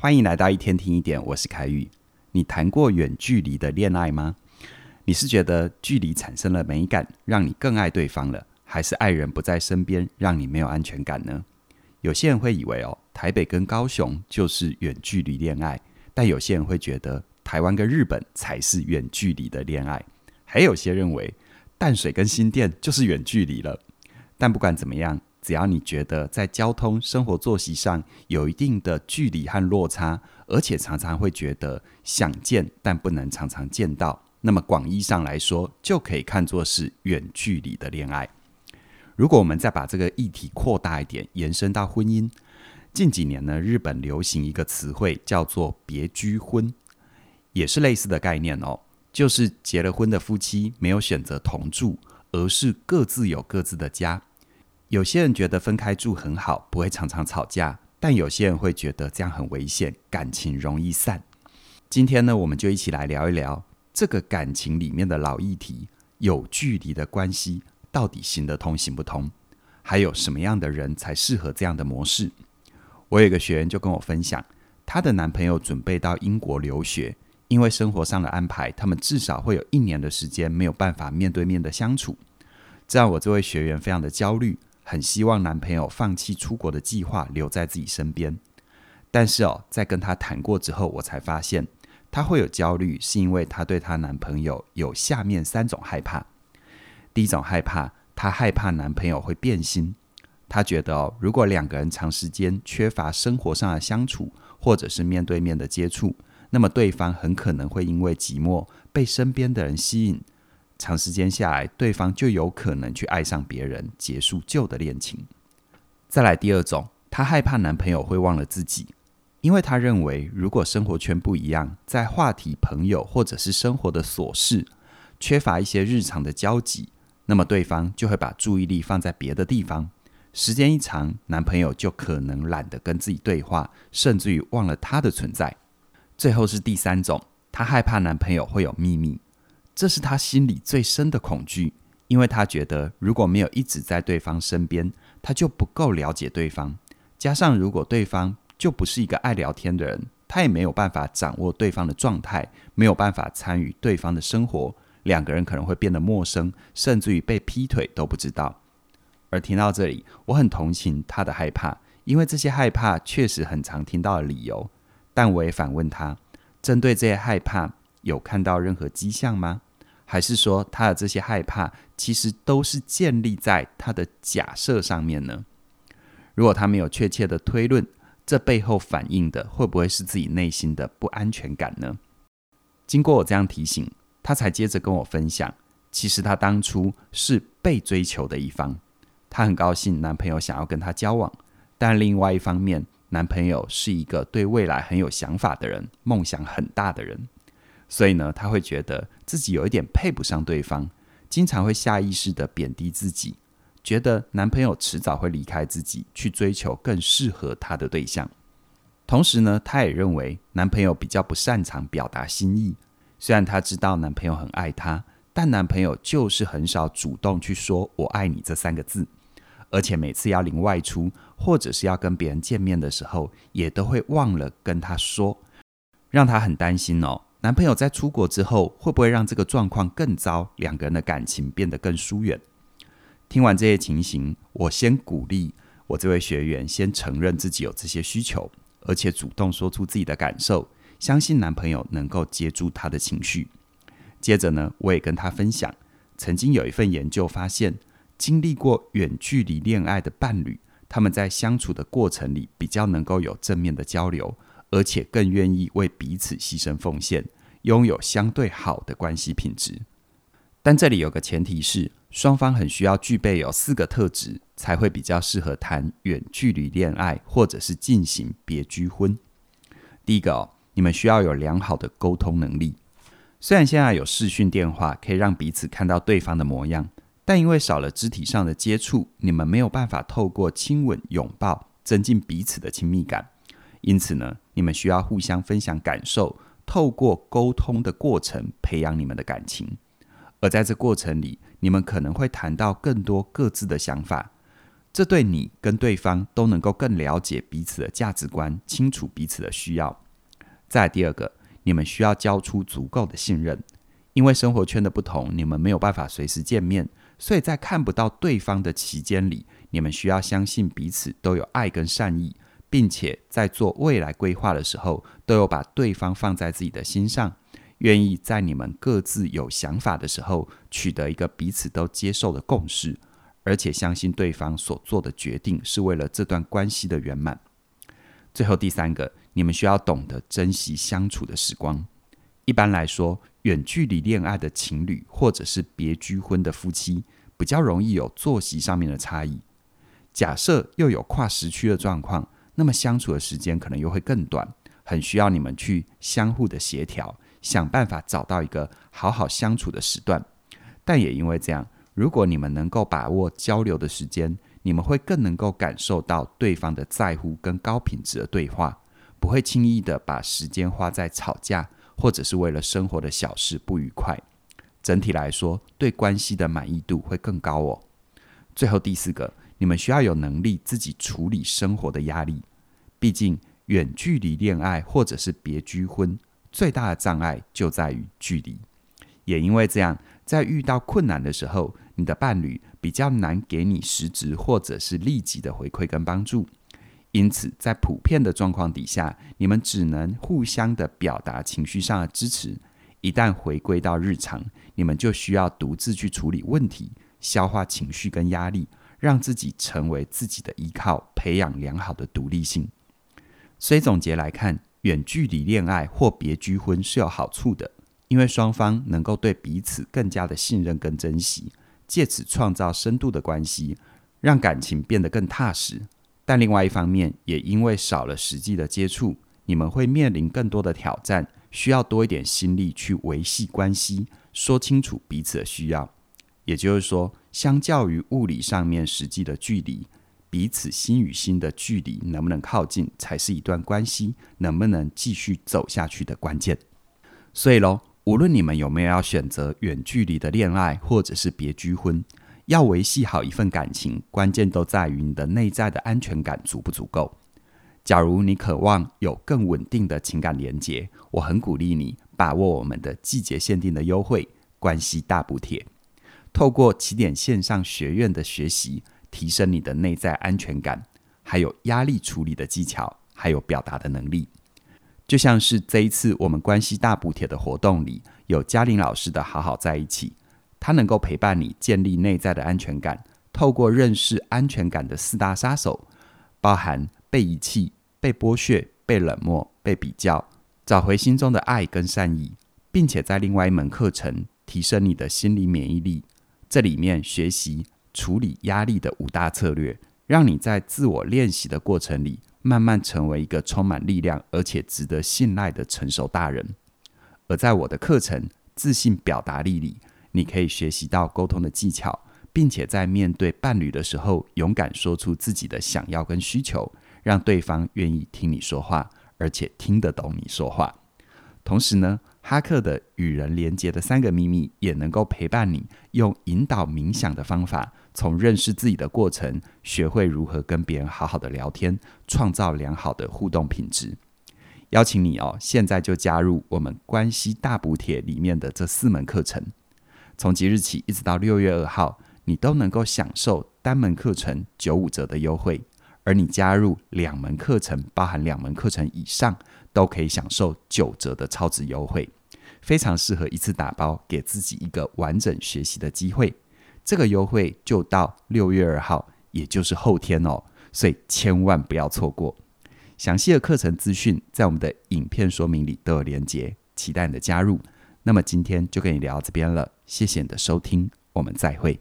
欢迎来到一天听一点，我是凯宇。你谈过远距离的恋爱吗？你是觉得距离产生了美感，让你更爱对方了，还是爱人不在身边，让你没有安全感呢？有些人会以为哦，台北跟高雄就是远距离恋爱，但有些人会觉得台湾跟日本才是远距离的恋爱，还有些认为淡水跟新店就是远距离了。但不管怎么样。只要你觉得在交通、生活作息上有一定的距离和落差，而且常常会觉得想见但不能常常见到，那么广义上来说，就可以看作是远距离的恋爱。如果我们再把这个议题扩大一点，延伸到婚姻，近几年呢，日本流行一个词汇叫做“别居婚”，也是类似的概念哦，就是结了婚的夫妻没有选择同住，而是各自有各自的家。有些人觉得分开住很好，不会常常吵架，但有些人会觉得这样很危险，感情容易散。今天呢，我们就一起来聊一聊这个感情里面的老议题：有距离的关系到底行得通行不通？还有什么样的人才适合这样的模式？我有一个学员就跟我分享，她的男朋友准备到英国留学，因为生活上的安排，他们至少会有一年的时间没有办法面对面的相处，这让我这位学员非常的焦虑。很希望男朋友放弃出国的计划，留在自己身边。但是哦，在跟她谈过之后，我才发现她会有焦虑，是因为她对她男朋友有下面三种害怕。第一种害怕，她害怕男朋友会变心。她觉得哦，如果两个人长时间缺乏生活上的相处，或者是面对面的接触，那么对方很可能会因为寂寞被身边的人吸引。长时间下来，对方就有可能去爱上别人，结束旧的恋情。再来第二种，她害怕男朋友会忘了自己，因为她认为如果生活圈不一样，在话题、朋友或者是生活的琐事，缺乏一些日常的交集，那么对方就会把注意力放在别的地方。时间一长，男朋友就可能懒得跟自己对话，甚至于忘了他的存在。最后是第三种，她害怕男朋友会有秘密。这是他心里最深的恐惧，因为他觉得如果没有一直在对方身边，他就不够了解对方。加上如果对方就不是一个爱聊天的人，他也没有办法掌握对方的状态，没有办法参与对方的生活，两个人可能会变得陌生，甚至于被劈腿都不知道。而听到这里，我很同情他的害怕，因为这些害怕确实很常听到的理由。但我也反问他，针对这些害怕，有看到任何迹象吗？还是说他的这些害怕其实都是建立在他的假设上面呢？如果他没有确切的推论，这背后反映的会不会是自己内心的不安全感呢？经过我这样提醒，他才接着跟我分享，其实他当初是被追求的一方，他很高兴男朋友想要跟他交往，但另外一方面，男朋友是一个对未来很有想法的人，梦想很大的人。所以呢，他会觉得自己有一点配不上对方，经常会下意识地贬低自己，觉得男朋友迟早会离开自己，去追求更适合他的对象。同时呢，他也认为男朋友比较不擅长表达心意。虽然他知道男朋友很爱他，但男朋友就是很少主动去说“我爱你”这三个字，而且每次要临外出或者是要跟别人见面的时候，也都会忘了跟他说，让他很担心哦。男朋友在出国之后，会不会让这个状况更糟？两个人的感情变得更疏远？听完这些情形，我先鼓励我这位学员先承认自己有这些需求，而且主动说出自己的感受，相信男朋友能够接住他的情绪。接着呢，我也跟他分享，曾经有一份研究发现，经历过远距离恋爱的伴侣，他们在相处的过程里比较能够有正面的交流。而且更愿意为彼此牺牲奉献，拥有相对好的关系品质。但这里有个前提是，双方很需要具备有四个特质，才会比较适合谈远距离恋爱，或者是进行别居婚。第一个哦，你们需要有良好的沟通能力。虽然现在有视讯电话可以让彼此看到对方的模样，但因为少了肢体上的接触，你们没有办法透过亲吻、拥抱增进彼此的亲密感。因此呢，你们需要互相分享感受，透过沟通的过程培养你们的感情。而在这过程里，你们可能会谈到更多各自的想法。这对你跟对方都能够更了解彼此的价值观，清楚彼此的需要。再第二个，你们需要交出足够的信任，因为生活圈的不同，你们没有办法随时见面，所以在看不到对方的期间里，你们需要相信彼此都有爱跟善意，并且在做未来规划的时候，都有把对方放在自己的心上，愿意在你们各自有想法的时候，取得一个彼此都接受的共识，而且相信对方所做的决定是为了这段关系的圆满。最后第三个，你们需要懂得珍惜相处的时光。一般来说，远距离恋爱的情侣或者是别居婚的夫妻，比较容易有作息上面的差异。假设又有跨时区的状况，那么相处的时间可能又会更短，很需要你们去相互的协调，想办法找到一个好好相处的时段。但也因为这样，如果你们能够把握交流的时间，你们会更能够感受到对方的在乎跟高品质的对话，不会轻易的把时间花在吵架或者是为了生活的小事不愉快。整体来说，对关系的满意度会更高哦。最后第四个，你们需要有能力自己处理生活的压力。毕竟远距离恋爱或者是别居婚，最大的障碍就在于距离。也因为这样，在遇到困难的时候，你的伴侣比较难给你实质或者是立即的回馈跟帮助，因此在普遍的状况底下，你们只能互相的表达情绪上的支持。一旦回归到日常，你们就需要独自去处理问题，消化情绪跟压力，让自己成为自己的依靠，培养良好的独立性。所以总结来看，远距离恋爱或别居婚是有好处的，因为双方能够对彼此更加的信任跟珍惜。借此创造深度的关系，让感情变得更踏实。但另外一方面，也因为少了实际的接触，你们会面临更多的挑战，需要多一点心力去维系关系，说清楚彼此的需要。也就是说，相较于物理上面实际的距离，彼此心与心的距离能不能靠近，才是一段关系能不能继续走下去的关键。所以喽。无论你们有没有要选择远距离的恋爱，或者是别居婚，要维系好一份感情，关键都在于你的内在的安全感足不足够。假如你渴望有更稳定的情感连接，我很鼓励你把握我们的季节限定的优惠——关系大补帖。透过起点线上学院的学习，提升你的内在安全感，还有压力处理的技巧，还有表达的能力。就像是这一次我们关系大补贴的活动里，有嘉玲老师的好好在一起，他能够陪伴你建立内在的安全感，透过认识安全感的四大杀手，包含被遗弃、被剥削、被冷漠、被比较，找回心中的爱跟善意，并且在另外一门课程提升你的心理免疫力，这里面学习处理压力的五大策略，让你在自我练习的过程里。慢慢成为一个充满力量而且值得信赖的成熟大人。而在我的课程《自信表达力》里，你可以学习到沟通的技巧，并且在面对伴侣的时候，勇敢说出自己的想要跟需求，让对方愿意听你说话，而且听得懂你说话。同时呢，哈克的与人连结的三个秘密也能够陪伴你，用引导冥想的方法，从认识自己的过程，学会如何跟别人好好的聊天，创造良好的互动品质。邀请你哦，现在就加入我们关系大补贴里面的这四门课程，从即日起一直到六月二号，你都能够享受单门课程九五折的优惠，而你加入两门课程，包含两门课程以上。都可以享受九折的超值优惠，非常适合一次打包，给自己一个完整学习的机会。这个优惠就到六月二号，也就是后天哦，所以千万不要错过。详细的课程资讯在我们的影片说明里都有连结，期待你的加入。那么今天就跟你聊到这边了，谢谢你的收听，我们再会。